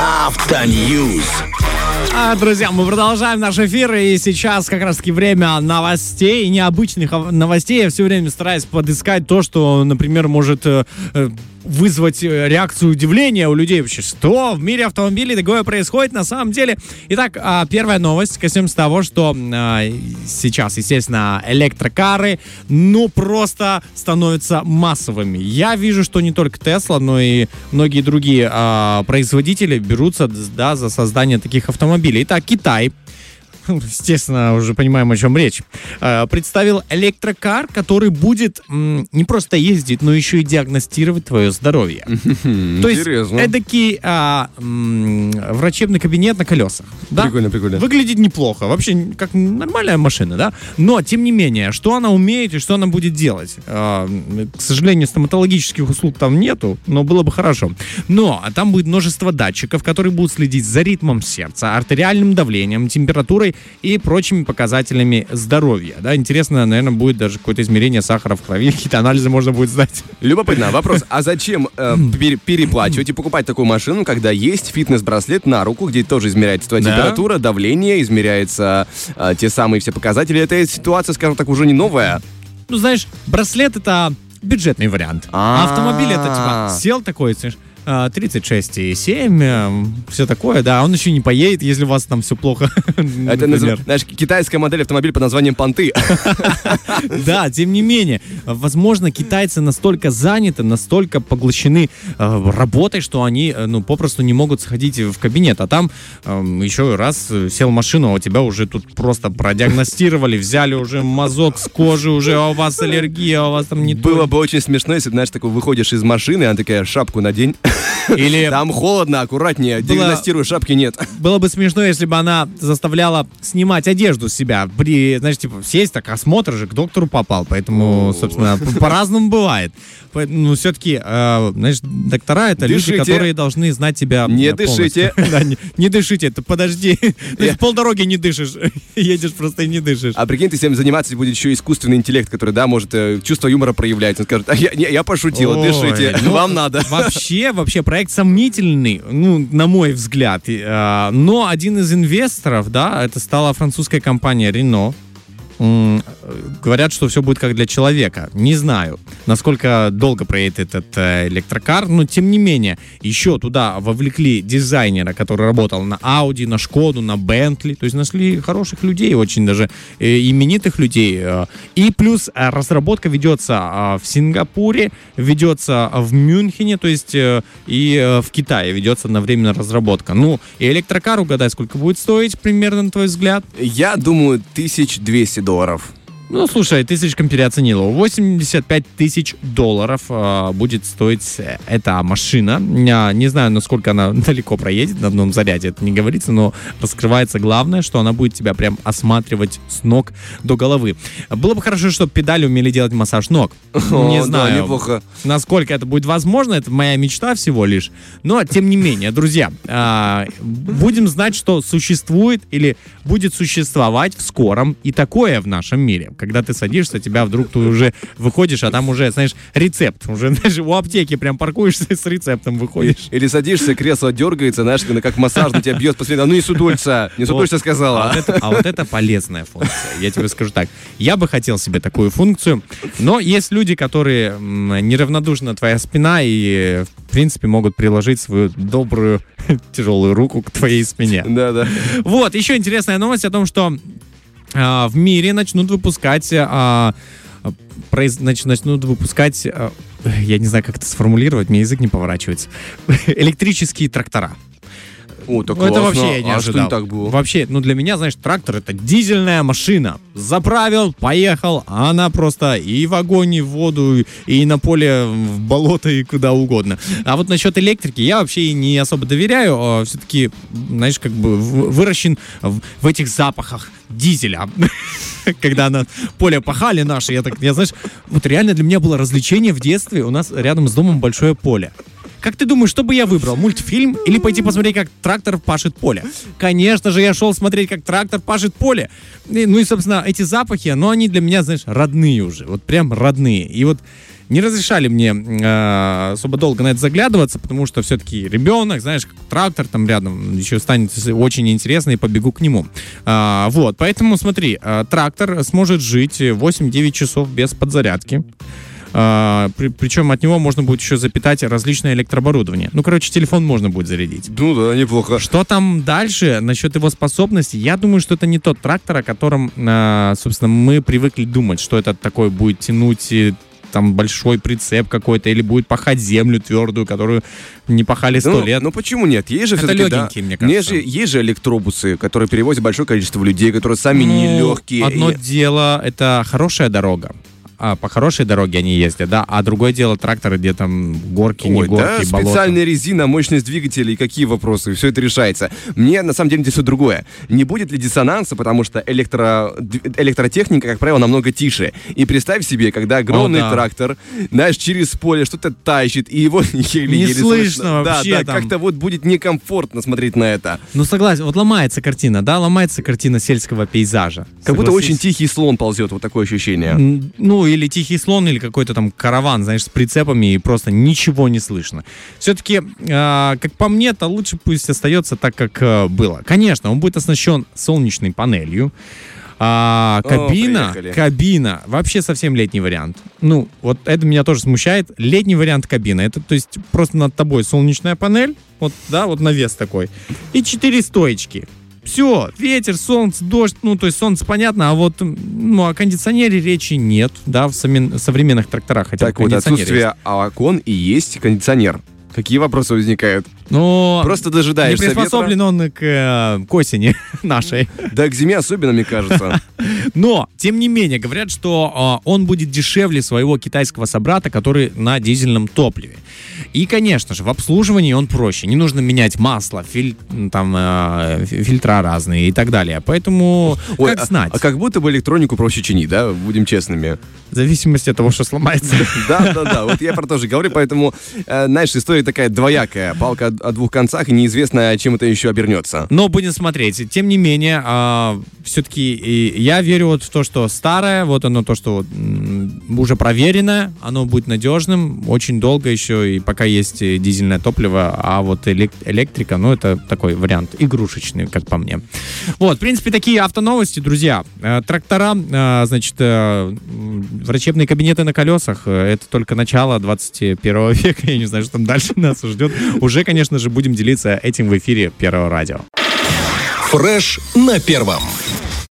Автоньюз. А, друзья, мы продолжаем наш эфир, и сейчас как раз-таки время новостей, необычных новостей. Я все время стараюсь подыскать то, что, например, может э, э, вызвать э, реакцию удивления у людей. Вообще, что в мире автомобилей такое происходит на самом деле? Итак, а, первая новость коснемся того, что а, сейчас, естественно, электрокары, ну, просто становятся массовыми. Я вижу, что не только Tesla, но и многие другие а, производители берутся да, за создание таких автомобилей. Итак, Китай естественно, уже понимаем, о чем речь, э, представил электрокар, который будет не просто ездить, но еще и диагностировать твое здоровье. То есть эдакий а, врачебный кабинет на колесах. Прикольно, прикольно. Выглядит неплохо. Вообще, как нормальная машина, да? Но, тем не менее, что она умеет и что она будет делать? А, к сожалению, стоматологических услуг там нету, но было бы хорошо. Но там будет множество датчиков, которые будут следить за ритмом сердца, артериальным давлением, температурой и прочими показателями здоровья. Да, интересно, наверное, будет даже какое-то измерение сахара в крови, какие-то анализы можно будет сдать. Любопытно. Вопрос, а зачем э, переплачивать и покупать такую машину, когда есть фитнес-браслет на руку, где тоже измеряется твоя да? температура, давление, измеряется э, те самые все показатели. Эта ситуация, скажем так, уже не новая. Ну, знаешь, браслет это бюджетный вариант. А автомобиль это типа сел такой, знаешь, 36,7, э, все такое, да, он еще не поедет, если у вас там все плохо. Это, знаешь, китайская модель автомобиля под названием «Понты». Да, тем не менее, возможно, китайцы настолько заняты, настолько поглощены э, работой, что они, э, ну, попросту не могут сходить в кабинет, а там эм, еще раз сел в машину, а у тебя уже тут просто продиагностировали, взяли уже мазок с кожи, уже а у вас аллергия, а у вас там не Было бы очень смешно, если, знаешь, такой выходишь из машины, она такая, шапку надень, или... Там холодно, аккуратнее, было... диагностирую, шапки нет. Было бы смешно, если бы она заставляла снимать одежду с себя. При, знаешь, типа, сесть, так осмотр же к доктору попал, поэтому, собственно, по-разному бывает. Ну, все-таки, э, знаешь, доктора это дышите. люди, которые должны знать тебя Не дышите. да, не, дышите, подожди. Ты полдороги не дышишь, едешь просто и не дышишь. А прикинь, ты всем заниматься будет еще искусственный интеллект, который, да, может э, чувство юмора проявлять. Он скажет, а я, пошутила, Ой, дышите, ну, вам надо. Вообще, вообще, проект сомнительный, ну, на мой взгляд. Э, но один из инвесторов, да, это стала французская компания Renault говорят, что все будет как для человека. Не знаю, насколько долго проедет этот э, электрокар, но тем не менее, еще туда вовлекли дизайнера, который работал на Audi, на Шкоду, на Bentley, то есть нашли хороших людей, очень даже э, именитых людей. Э. И плюс разработка ведется в Сингапуре, ведется в Мюнхене, то есть и в Китае ведется одновременно разработка. Ну, и электрокар, угадай, сколько будет стоить примерно, на твой взгляд? Я думаю, 1200 долларов. Ну, слушай, ты слишком переоценила. 85 тысяч долларов э, будет стоить э, эта машина. Я не знаю, насколько она далеко проедет на одном заряде, это не говорится, но раскрывается главное, что она будет тебя прям осматривать с ног до головы. Было бы хорошо, чтобы педали умели делать массаж ног. О, не знаю, да, неплохо. насколько это будет возможно, это моя мечта всего лишь. Но, тем не менее, друзья, э, будем знать, что существует или будет существовать в скором и такое в нашем мире когда ты садишься, тебя вдруг ты уже выходишь, а там уже, знаешь, рецепт. Уже, знаешь, у аптеки прям паркуешься с рецептом выходишь. Или садишься, кресло дергается, знаешь, как массаж на тебя бьет после ну не сутулься, не сутулься вот. сказала. А вот, это, а вот это полезная функция, я тебе скажу так. Я бы хотел себе такую функцию, но есть люди, которые неравнодушна твоя спина и, в принципе, могут приложить свою добрую тяжелую руку к твоей спине. Да, да. Вот, еще интересная новость о том, что а, в мире начнут выпускать а, начнут выпускать, а, я не знаю, как это сформулировать, мне язык не поворачивается, электрические трактора. О, так ну, это вообще я не а ожидал. Что не так было? Вообще, ну для меня, знаешь, трактор это дизельная машина. Заправил, поехал, а она просто и в огонь, и в воду, и на поле, в болото, и куда угодно. А вот насчет электрики я вообще не особо доверяю. А все-таки, знаешь, как бы выращен в, в этих запахах дизеля. Когда на поле пахали наши, я так, я знаешь, вот реально для меня было развлечение в детстве. У нас рядом с домом большое поле. Как ты думаешь, что бы я выбрал? Мультфильм или пойти посмотреть, как трактор пашет поле? Конечно же, я шел смотреть, как трактор пашет поле. И, ну и, собственно, эти запахи, ну, они для меня, знаешь, родные уже. Вот прям родные. И вот Не разрешали мне э, особо долго на это заглядываться, потому что все-таки ребенок, знаешь, трактор там рядом еще станет очень интересно, и побегу к нему. А, вот, поэтому смотри, э, трактор сможет жить 8-9 часов без подзарядки. А, при, причем от него можно будет еще запитать различное электрооборудование. Ну, короче, телефон можно будет зарядить. Ну да, неплохо. Что там дальше насчет его способности? Я думаю, что это не тот трактор, о котором, а, собственно, мы привыкли думать, что это такой будет тянуть там большой прицеп какой-то, или будет пахать землю твердую, которую не пахали сто ну, лет. Ну почему нет? Есть же Это легенькие, да, мне кажется. Есть же, есть же электробусы, которые перевозят большое количество людей, которые сами Ну, не легкие. Одно И- дело, это хорошая дорога. А, по хорошей дороге они ездят, да, а другое дело тракторы, где там горки, не Ой, горки, да, болото. специальная резина, мощность двигателей, какие вопросы, все это решается. Мне на самом деле интересует другое. Не будет ли диссонанса, потому что электро... электротехника, как правило, намного тише. И представь себе, когда огромный да. трактор, знаешь, через поле что-то тащит, и его еле-еле слышно Да, вообще да, там. как-то вот будет некомфортно смотреть на это. Ну, согласен, вот ломается картина, да, ломается картина сельского пейзажа. Как будто Согласись? очень тихий слон ползет, вот такое ощущение. Ну, или тихий слон, или какой-то там караван, знаешь, с прицепами, и просто ничего не слышно. Все-таки, как по мне, то лучше пусть остается так, как э, было. Конечно, он будет оснащен солнечной панелью. А, О, кабина, приехали. кабина, вообще совсем летний вариант. Ну, вот это меня тоже смущает. Летний вариант кабины. Это, то есть, просто над тобой солнечная панель, вот, да, вот навес такой, и четыре стоечки. Все, ветер, солнце, дождь, ну, то есть солнце понятно, а вот, ну, о кондиционере речи нет, да, в современных тракторах. Хотя Так вот, кондиционер есть. отсутствие окон и есть кондиционер. Какие вопросы возникают? Но Просто не дожидаешься ветра. приспособлен он к, э, к осени нашей. Да, к зиме особенно, мне кажется. Но, тем не менее, говорят, что а, он будет дешевле своего китайского собрата, который на дизельном топливе. И, конечно же, в обслуживании он проще. Не нужно менять масло, филь- там, э, фи- фильтра разные и так далее. Поэтому, Ой, как а- знать, А, как будто бы электронику проще чинить, да? Будем честными. в зависимости от того, что сломается. Да, да, да. Вот я про то же говорю, поэтому, э, знаешь, история такая двоякая. Палка о, двух концах, и неизвестно, чем это еще обернется. Но будем смотреть. Тем не менее, все-таки я верю вот в то, что старое, вот оно то, что вот, уже проверенное, оно будет надежным очень долго еще, и пока есть э, дизельное топливо, а вот элек- электрика, ну, это такой вариант игрушечный, как по мне. Вот, в принципе, такие автоновости, друзья. Э, Трактора, э, значит, э, врачебные кабинеты на колесах, э, это только начало 21 века, я не знаю, что там дальше нас ждет. Уже, конечно же, будем делиться этим в эфире Первого радио. Фреш на первом.